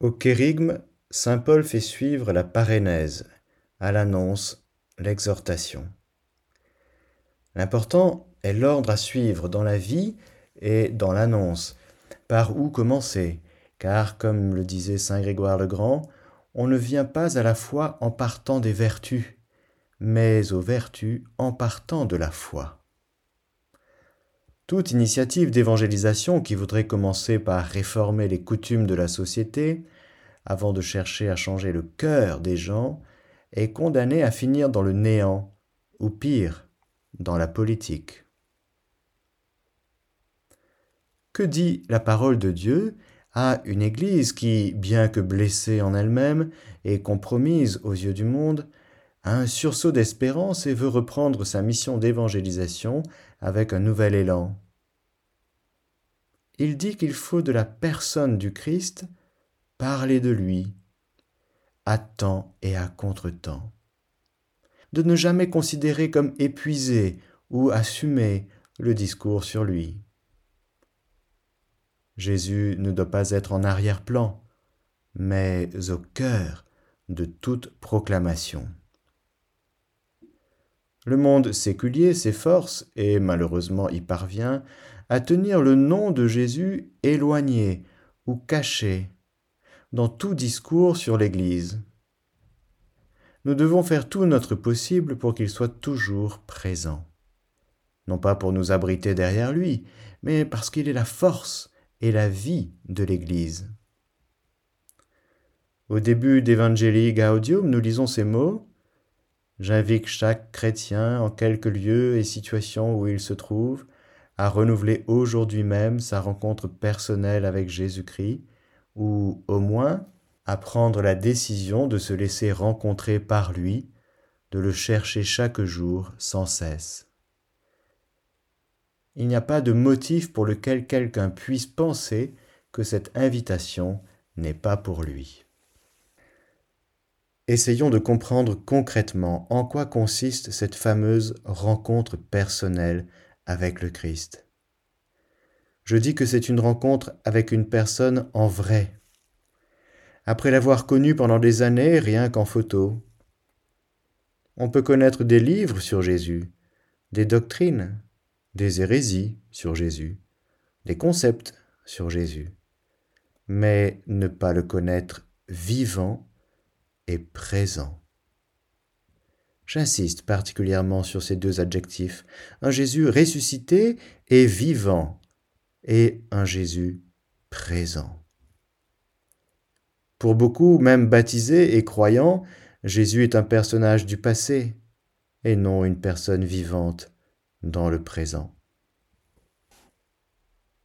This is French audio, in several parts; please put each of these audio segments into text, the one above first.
Au kérigme, saint Paul fait suivre la parénèse, à l'annonce, l'exhortation. L'important est l'ordre à suivre dans la vie et dans l'annonce, par où commencer, car comme le disait saint Grégoire le Grand, on ne vient pas à la foi en partant des vertus, mais aux vertus en partant de la foi. Toute initiative d'évangélisation qui voudrait commencer par réformer les coutumes de la société, avant de chercher à changer le cœur des gens, est condamnée à finir dans le néant, ou pire, dans la politique. Que dit la parole de Dieu à une Église qui, bien que blessée en elle-même et compromise aux yeux du monde, a un sursaut d'espérance et veut reprendre sa mission d'évangélisation avec un nouvel élan. Il dit qu'il faut de la personne du Christ parler de lui, à temps et à contre-temps, de ne jamais considérer comme épuisé ou assumer le discours sur lui. Jésus ne doit pas être en arrière-plan, mais au cœur de toute proclamation. Le monde séculier s'efforce, et malheureusement y parvient, à tenir le nom de Jésus éloigné ou caché dans tout discours sur l'Église. Nous devons faire tout notre possible pour qu'il soit toujours présent. Non pas pour nous abriter derrière lui, mais parce qu'il est la force et la vie de l'Église. Au début d'Evangelii Gaudium, nous lisons ces mots J'invite chaque chrétien, en quelque lieu et situation où il se trouve, à renouveler aujourd'hui même sa rencontre personnelle avec Jésus-Christ, ou au moins à prendre la décision de se laisser rencontrer par lui, de le chercher chaque jour sans cesse. Il n'y a pas de motif pour lequel quelqu'un puisse penser que cette invitation n'est pas pour lui. Essayons de comprendre concrètement en quoi consiste cette fameuse rencontre personnelle avec le Christ. Je dis que c'est une rencontre avec une personne en vrai. Après l'avoir connu pendant des années rien qu'en photo. On peut connaître des livres sur Jésus, des doctrines, des hérésies sur Jésus, des concepts sur Jésus, mais ne pas le connaître vivant présent. J'insiste particulièrement sur ces deux adjectifs, un Jésus ressuscité et vivant, et un Jésus présent. Pour beaucoup, même baptisés et croyants, Jésus est un personnage du passé, et non une personne vivante dans le présent.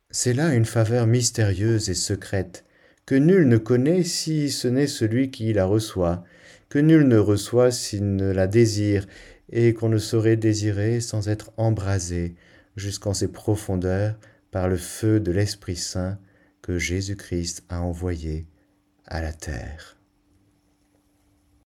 C'est là une faveur mystérieuse et secrète que nul ne connaît si ce n'est celui qui la reçoit, que nul ne reçoit s'il ne la désire, et qu'on ne saurait désirer sans être embrasé jusqu'en ses profondeurs par le feu de l'Esprit Saint que Jésus-Christ a envoyé à la terre.